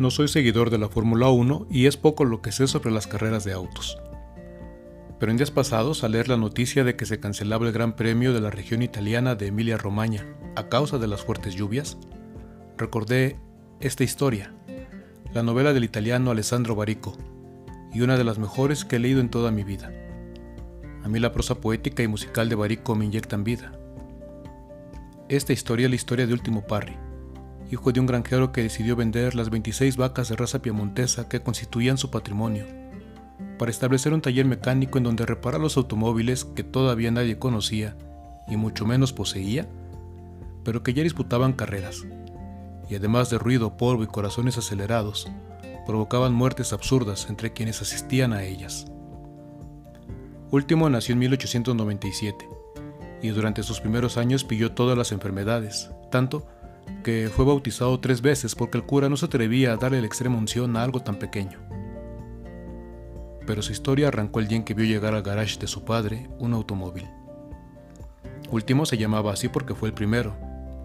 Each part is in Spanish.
No soy seguidor de la Fórmula 1 y es poco lo que sé sobre las carreras de autos. Pero en días pasados, al leer la noticia de que se cancelaba el Gran Premio de la región italiana de Emilia-Romagna a causa de las fuertes lluvias, recordé esta historia, la novela del italiano Alessandro Barico, y una de las mejores que he leído en toda mi vida. A mí la prosa poética y musical de Barico me inyectan vida. Esta historia es la historia de Último Parry, hijo de un granjero que decidió vender las 26 vacas de raza piemontesa que constituían su patrimonio, para establecer un taller mecánico en donde reparar los automóviles que todavía nadie conocía y mucho menos poseía, pero que ya disputaban carreras, y además de ruido, polvo y corazones acelerados, provocaban muertes absurdas entre quienes asistían a ellas. Último nació en 1897 y durante sus primeros años pilló todas las enfermedades, tanto fue bautizado tres veces porque el cura no se atrevía a darle la extrema unción a algo tan pequeño. Pero su historia arrancó el día en que vio llegar al garage de su padre un automóvil. Último se llamaba así porque fue el primero,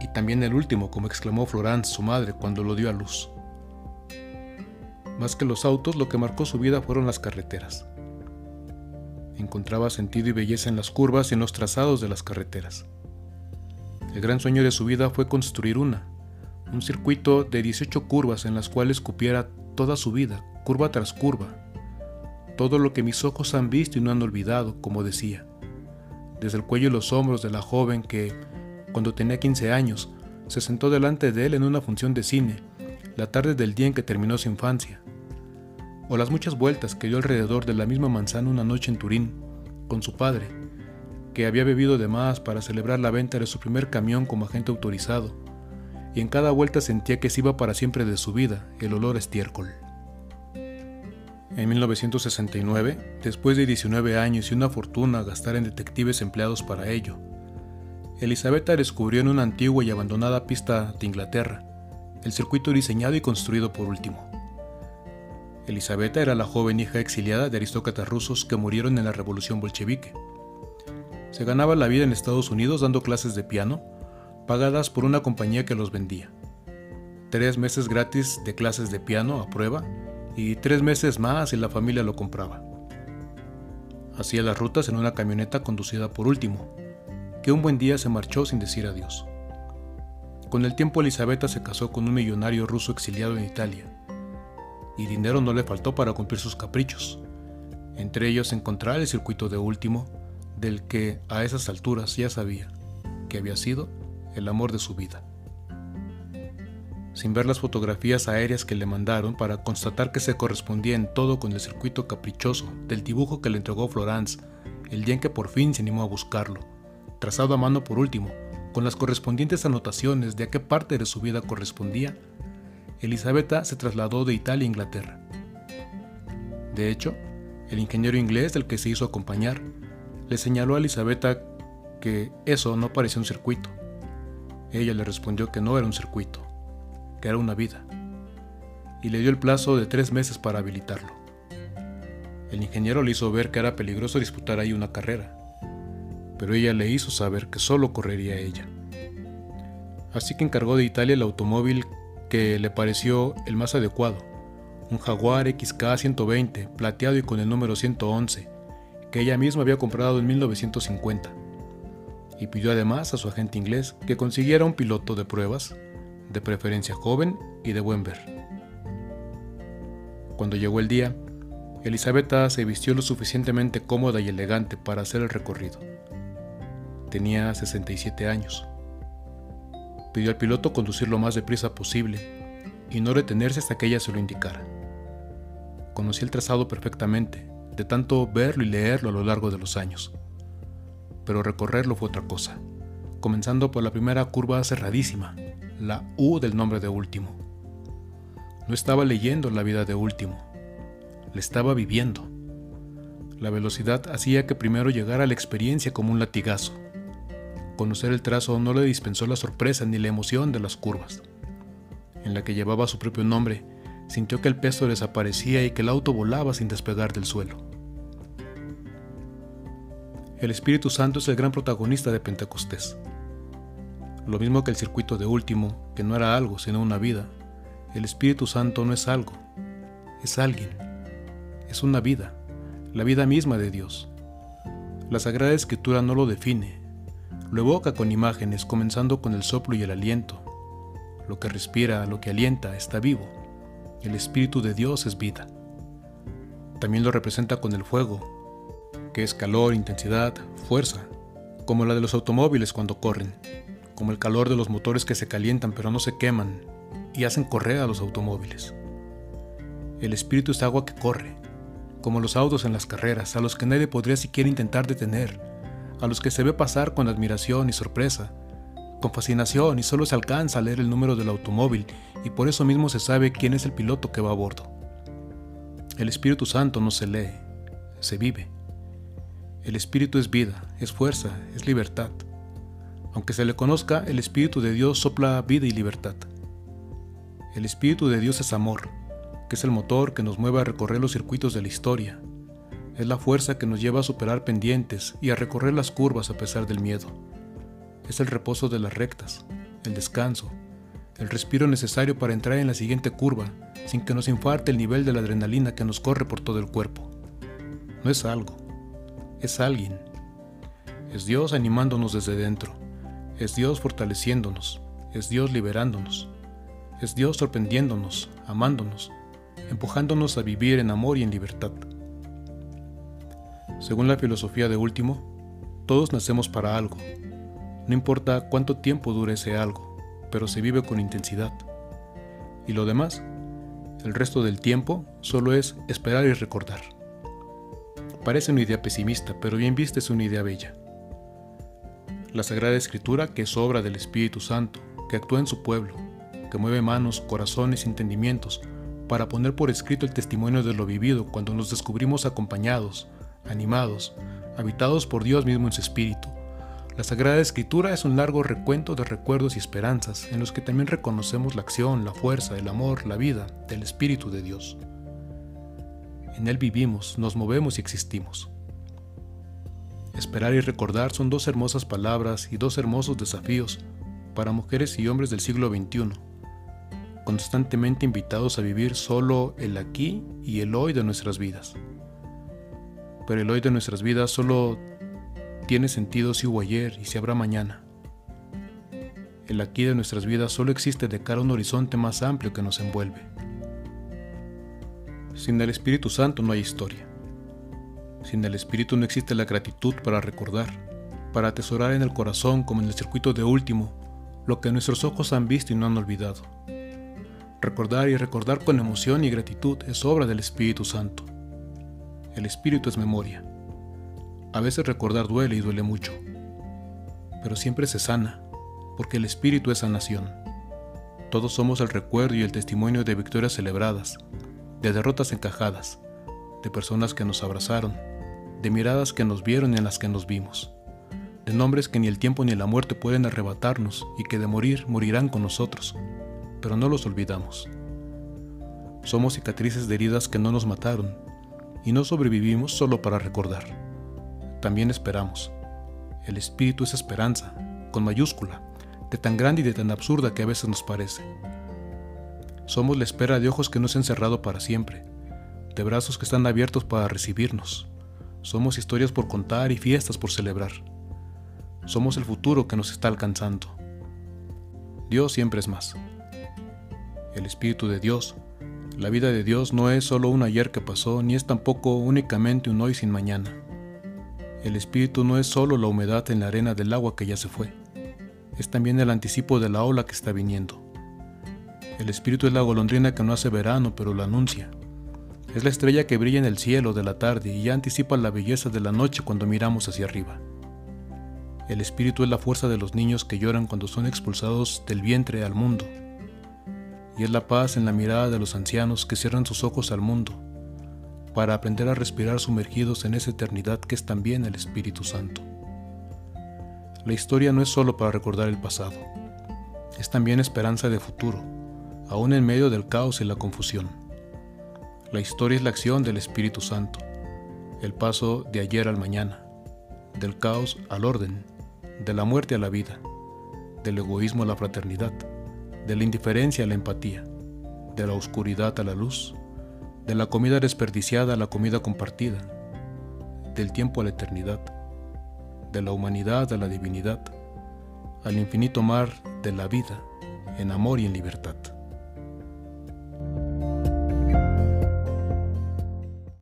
y también el último, como exclamó Florence, su madre, cuando lo dio a luz. Más que los autos, lo que marcó su vida fueron las carreteras. Encontraba sentido y belleza en las curvas y en los trazados de las carreteras. El gran sueño de su vida fue construir una, un circuito de 18 curvas en las cuales cupiera toda su vida, curva tras curva. Todo lo que mis ojos han visto y no han olvidado, como decía. Desde el cuello y los hombros de la joven que, cuando tenía 15 años, se sentó delante de él en una función de cine, la tarde del día en que terminó su infancia, o las muchas vueltas que dio alrededor de la misma manzana una noche en Turín, con su padre, que había bebido de más para celebrar la venta de su primer camión como agente autorizado, y en cada vuelta sentía que se iba para siempre de su vida el olor a estiércol. En 1969, después de 19 años y una fortuna a gastar en detectives empleados para ello, Elisabetta descubrió en una antigua y abandonada pista de Inglaterra el circuito diseñado y construido por último. Elisabetta era la joven hija exiliada de aristócratas rusos que murieron en la revolución bolchevique. Se ganaba la vida en Estados Unidos dando clases de piano, pagadas por una compañía que los vendía. Tres meses gratis de clases de piano a prueba y tres meses más si la familia lo compraba. Hacía las rutas en una camioneta conducida por último, que un buen día se marchó sin decir adiós. Con el tiempo Elisabetta se casó con un millonario ruso exiliado en Italia, y dinero no le faltó para cumplir sus caprichos, entre ellos encontrar el circuito de último, del que a esas alturas ya sabía que había sido el amor de su vida. Sin ver las fotografías aéreas que le mandaron para constatar que se correspondía en todo con el circuito caprichoso del dibujo que le entregó Florence el día en que por fin se animó a buscarlo, trazado a mano por último, con las correspondientes anotaciones de a qué parte de su vida correspondía, Elisabetta se trasladó de Italia a Inglaterra. De hecho, el ingeniero inglés del que se hizo acompañar le señaló a Elisabetta que eso no parecía un circuito. Ella le respondió que no era un circuito, que era una vida, y le dio el plazo de tres meses para habilitarlo. El ingeniero le hizo ver que era peligroso disputar ahí una carrera, pero ella le hizo saber que solo correría ella. Así que encargó de Italia el automóvil que le pareció el más adecuado, un Jaguar XK120 plateado y con el número 111, que ella misma había comprado en 1950, y pidió además a su agente inglés que consiguiera un piloto de pruebas, de preferencia joven y de buen ver. Cuando llegó el día, Elisabetta se vistió lo suficientemente cómoda y elegante para hacer el recorrido. Tenía 67 años. Pidió al piloto conducir lo más deprisa posible y no retenerse hasta que ella se lo indicara. Conocí el trazado perfectamente, de tanto verlo y leerlo a lo largo de los años. Pero recorrerlo fue otra cosa, comenzando por la primera curva cerradísima, la U del nombre de Último. No estaba leyendo la vida de Último, le estaba viviendo. La velocidad hacía que primero llegara la experiencia como un latigazo Conocer el trazo no le dispensó la sorpresa ni la emoción de las curvas. En la que llevaba su propio nombre, sintió que el peso desaparecía y que el auto volaba sin despegar del suelo. El Espíritu Santo es el gran protagonista de Pentecostés. Lo mismo que el circuito de último, que no era algo sino una vida, El Espíritu Santo no es algo, es alguien, es una vida, la vida misma de Dios. La Sagrada Escritura no lo define, lo evoca con imágenes, comenzando con el soplo y el aliento. Lo que respira, lo que alienta, está vivo. El Espíritu de Dios es vida. También lo representa con el fuego, que es calor, intensidad, fuerza, como la de los automóviles cuando corren, como el calor de los motores que se calientan pero no se queman y hacen correr a los automóviles. El espíritu es agua que corre, como los autos en las carreras, a los que nadie podría siquiera intentar detener, a los que se ve pasar con admiración y sorpresa, con fascinación y solo se alcanza a leer el número del automóvil y por eso mismo se sabe quién es el piloto que va a bordo. El Espíritu Santo no se lee, se vive. El Espíritu es vida, es fuerza, es libertad. Aunque se le conozca, el Espíritu de Dios sopla vida y libertad. El Espíritu de Dios es amor, que es el motor que nos mueve a recorrer los circuitos de la historia. Es la fuerza que nos lleva a superar pendientes y a recorrer las curvas a pesar del miedo. Es el reposo de las rectas, el descanso, el respiro necesario para entrar en la siguiente curva sin que nos infarte el nivel de la adrenalina que nos corre por todo el cuerpo. No es algo, es alguien. Es Dios animándonos desde dentro, es Dios fortaleciéndonos, es Dios liberándonos, es Dios sorprendiéndonos, amándonos, empujándonos a vivir en amor y en libertad. Según la filosofía de Último, todos nacemos para algo. No importa cuánto tiempo dure ese algo, pero se vive con intensidad. Y lo demás, el resto del tiempo, solo es esperar y recordar. Parece una idea pesimista, pero bien vista es una idea bella. La Sagrada Escritura, que es obra del Espíritu Santo, que actúa en su pueblo, que mueve manos, corazones entendimientos para poner por escrito el testimonio de lo vivido cuando nos descubrimos acompañados, animados, habitados por Dios mismo en su espíritu. La Sagrada Escritura es un largo recuento de recuerdos y esperanzas en los que también reconocemos la acción, la fuerza, el amor, la vida del Espíritu de Dios. En Él vivimos, nos movemos y existimos. Esperar y recordar son dos hermosas palabras y dos hermosos desafíos para mujeres y hombres del siglo XXI constantemente invitados a vivir solo el aquí y el hoy de nuestras vidas. Pero el hoy de nuestras vidas solo tiene sentido si hubo ayer y si habrá mañana. El aquí de nuestras vidas solo existe de cara a un horizonte más amplio que nos envuelve. Sin el Espíritu Santo no hay historia. Sin el Espíritu no existe la gratitud para recordar, para atesorar en el corazón como en el circuito de último lo que nuestros ojos han visto y no han olvidado. Recordar y recordar con emoción y gratitud es obra del Espíritu Santo. El Espíritu es memoria. A veces recordar duele y duele mucho, pero siempre se sana, porque el Espíritu es sanación. Todos somos el recuerdo y el testimonio de victorias celebradas, de derrotas encajadas, de personas que nos abrazaron, de miradas que nos vieron y en las que nos vimos, de nombres que ni el tiempo ni la muerte pueden arrebatarnos y que de morir morirán con nosotros pero no los olvidamos. Somos cicatrices de heridas que no nos mataron y no sobrevivimos solo para recordar. También esperamos. El espíritu es esperanza, con mayúscula, de tan grande y de tan absurda que a veces nos parece. Somos la espera de ojos que no se han cerrado para siempre, de brazos que están abiertos para recibirnos. Somos historias por contar y fiestas por celebrar. Somos el futuro que nos está alcanzando. Dios siempre es más el Espíritu de Dios. La vida de Dios no es solo un ayer que pasó, ni es tampoco únicamente un hoy sin mañana. El Espíritu no es solo la humedad en la arena del agua que ya se fue, es también el anticipo de la ola que está viniendo. El Espíritu es la golondrina que no hace verano, pero lo anuncia. Es la estrella que brilla en el cielo de la tarde y ya anticipa la belleza de la noche cuando miramos hacia arriba. El Espíritu es la fuerza de los niños que lloran cuando son expulsados del vientre al mundo y es la paz en la mirada de los ancianos que cierran sus ojos al mundo, para aprender a respirar sumergidos en esa eternidad que es también el Espíritu Santo. La historia no es solo para recordar el pasado, es también esperanza de futuro, aún en medio del caos y la confusión. La historia es la acción del Espíritu Santo, el paso de ayer al mañana, del caos al orden, de la muerte a la vida, del egoísmo a la fraternidad de la indiferencia a la empatía. de la oscuridad a la luz, de la comida desperdiciada a la comida compartida, del tiempo a la eternidad, de la humanidad a la divinidad, al infinito mar de la vida, en amor y en libertad.